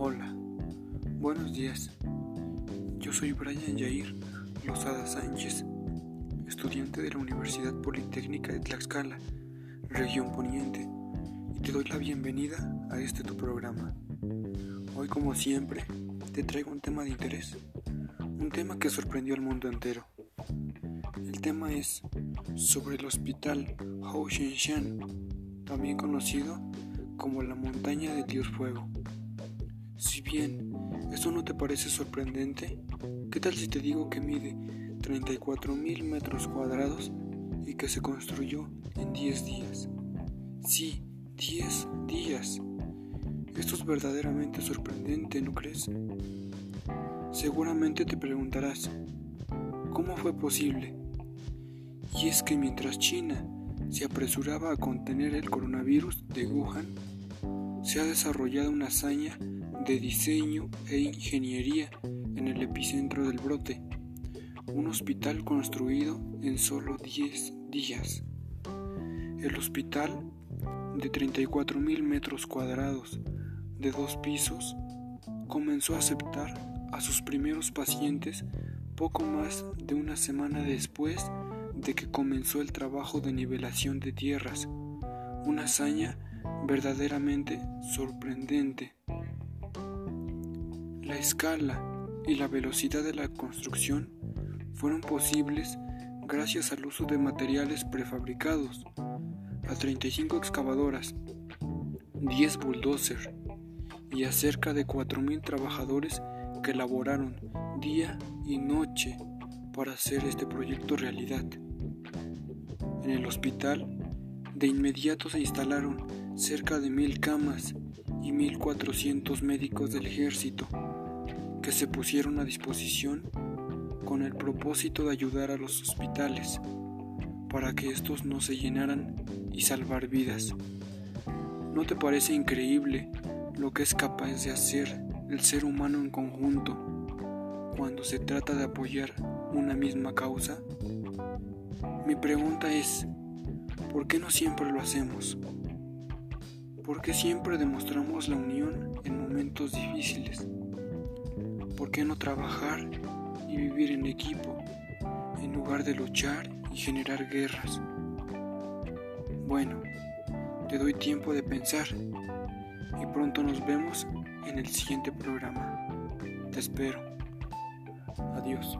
Hola, buenos días. Yo soy Brian Yair Lozada Sánchez, estudiante de la Universidad Politécnica de Tlaxcala, región poniente, y te doy la bienvenida a este tu programa. Hoy, como siempre, te traigo un tema de interés, un tema que sorprendió al mundo entero. El tema es sobre el hospital Hou Shan, también conocido como la montaña de Dios Fuego. Si bien esto no te parece sorprendente, ¿qué tal si te digo que mide 34 mil metros cuadrados y que se construyó en 10 días? Sí, 10 días. Esto es verdaderamente sorprendente, ¿no crees? Seguramente te preguntarás, ¿cómo fue posible? Y es que mientras China se apresuraba a contener el coronavirus de Wuhan, se ha desarrollado una hazaña de diseño e ingeniería en el epicentro del brote, un hospital construido en solo 10 días. El hospital, de 34.000 metros cuadrados, de dos pisos, comenzó a aceptar a sus primeros pacientes poco más de una semana después de que comenzó el trabajo de nivelación de tierras, una hazaña verdaderamente sorprendente. La escala y la velocidad de la construcción fueron posibles gracias al uso de materiales prefabricados, a 35 excavadoras, 10 bulldozers y a cerca de 4.000 trabajadores que laboraron día y noche para hacer este proyecto realidad. En el hospital, de inmediato se instalaron cerca de mil camas y 1.400 médicos del ejército que se pusieron a disposición con el propósito de ayudar a los hospitales para que estos no se llenaran y salvar vidas. ¿No te parece increíble lo que es capaz de hacer el ser humano en conjunto cuando se trata de apoyar una misma causa? Mi pregunta es, ¿por qué no siempre lo hacemos? ¿Por qué siempre demostramos la unión en momentos difíciles? ¿Por qué no trabajar y vivir en equipo en lugar de luchar y generar guerras? Bueno, te doy tiempo de pensar y pronto nos vemos en el siguiente programa. Te espero. Adiós.